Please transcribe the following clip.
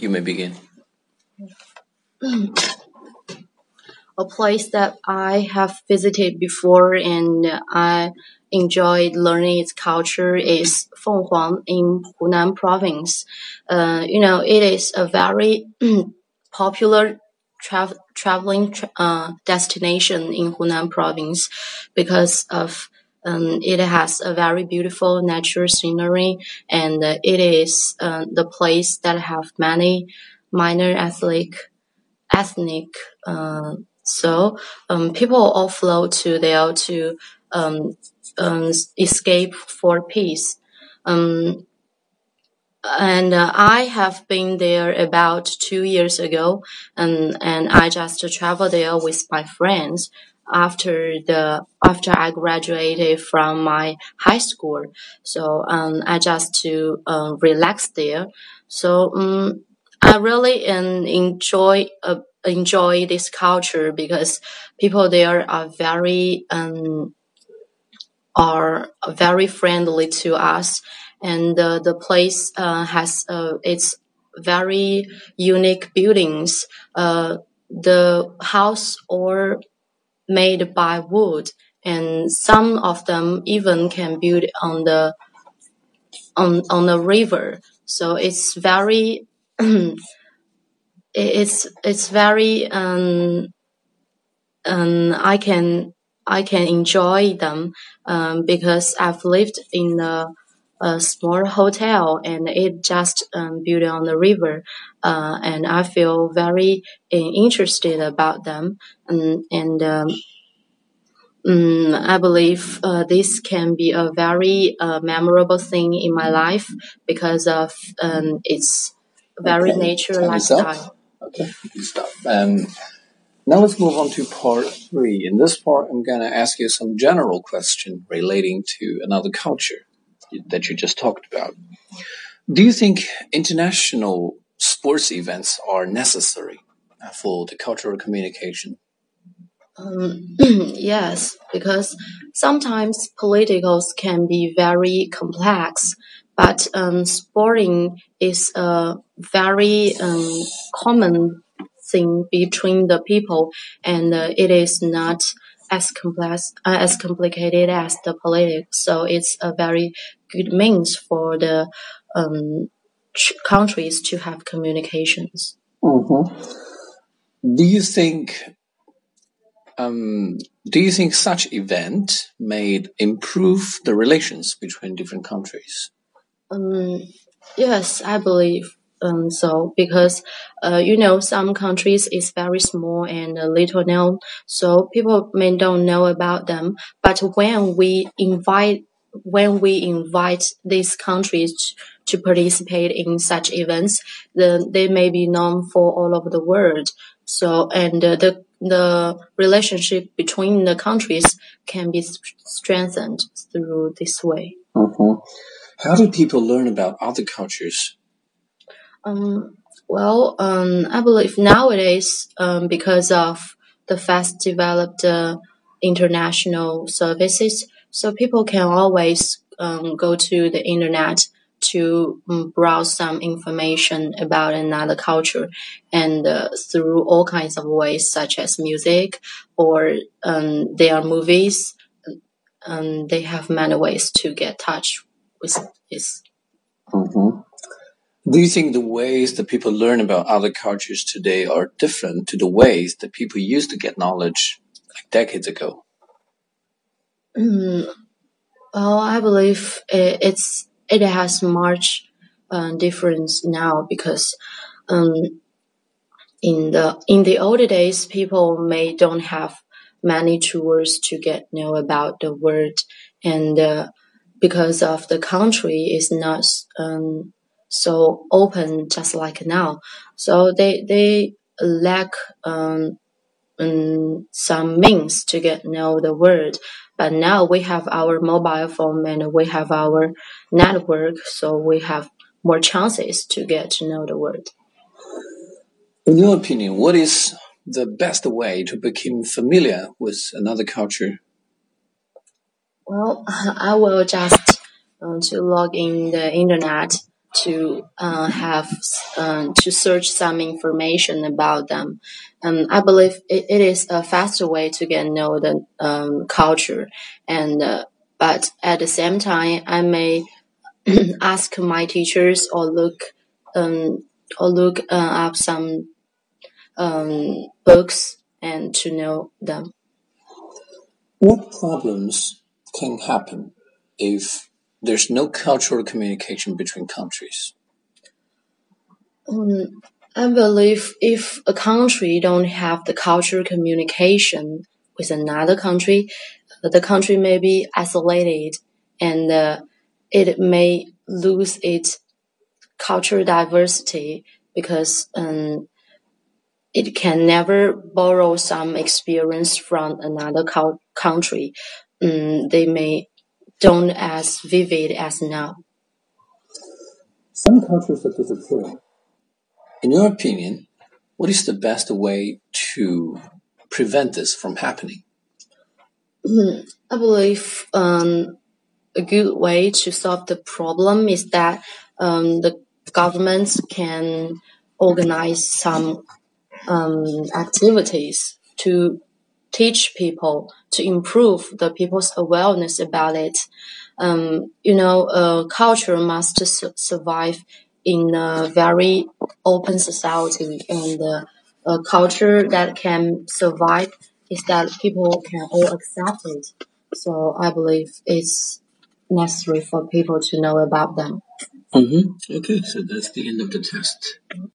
You may begin. A place that I have visited before and I enjoyed learning its culture is Fenghuang in Hunan province. Uh, you know, it is a very popular tra- traveling tra- uh, destination in Hunan province because of um, it has a very beautiful natural scenery and uh, it is uh, the place that have many minor ethnic ethnic uh, so um, people all flow to there to um, um, escape for peace. Um, and uh, I have been there about two years ago, and and I just traveled there with my friends after the after I graduated from my high school. So um, I just to uh, relax there. So um, I really um, enjoy uh, enjoy this culture because people there are very um are very friendly to us and uh, the place uh, has uh, its very unique buildings. Uh, the house are made by wood, and some of them even can build on the on on the river. So it's very it's it's very um um I can I can enjoy them um because I've lived in a a small hotel and it just um, built on the river. Uh, and I feel very uh, interested about them. And, and um, um, I believe uh, this can be a very uh, memorable thing in my life because of um, its very Okay, nature time lifestyle. Okay, stop. Um, now let's move on to part three. In this part, I'm going to ask you some general question relating to another culture that you just talked about. Do you think international sports events are necessary for the cultural communication? Um, yes, because sometimes politicals can be very complex, but um, sporting is a very um, common thing between the people, and uh, it is not as complex uh, as complicated as the politics. So it's a very good means for the um, ch- countries to have communications. Mm-hmm. Do you think um, do you think such event may improve the relations between different countries? Um, yes, I believe um, so because uh, you know some countries is very small and uh, little known, so people may don't know about them. But when we invite when we invite these countries to participate in such events, then they may be known for all over the world. So and uh, the the relationship between the countries can be strengthened through this way. Mm-hmm. How do people learn about other cultures? Um, well, um, I believe nowadays, um, because of the fast developed uh, international services, so people can always um, go to the internet to um, browse some information about another culture and uh, through all kinds of ways such as music or um, their movies um, they have many ways to get touch with this Mm-hmm. Do you think the ways that people learn about other cultures today are different to the ways that people used to get knowledge like decades ago? Mm, well, I believe it, it's it has much uh, difference now because um, in the in the old days, people may don't have many tools to get know about the world, and uh, because of the country is not um, so open just like now, so they they lack um, um, some means to get know the world. But now we have our mobile phone and we have our network, so we have more chances to get to know the world. In your opinion, what is the best way to become familiar with another culture? Well, I will just um, to log in the internet to uh, have uh, to search some information about them. Um, I believe it, it is a faster way to get know the um, culture, and uh, but at the same time, I may ask my teachers or look um, or look uh, up some um, books and to know them. What problems can happen if there's no cultural communication between countries? Um, I believe if a country don't have the cultural communication with another country, the country may be isolated and uh, it may lose its cultural diversity because um, it can never borrow some experience from another country. Um, they may don't as vivid as now. Some cultures are disappearing. In your opinion, what is the best way to prevent this from happening? Hmm, I believe um, a good way to solve the problem is that um, the governments can organize some um, activities to teach people to improve the people's awareness about it. Um, you know, a culture must su survive in a very open society, and uh, a culture that can survive is that people can all accept it. So I believe it's necessary for people to know about them. Mm -hmm. Okay, so that's the end of the test.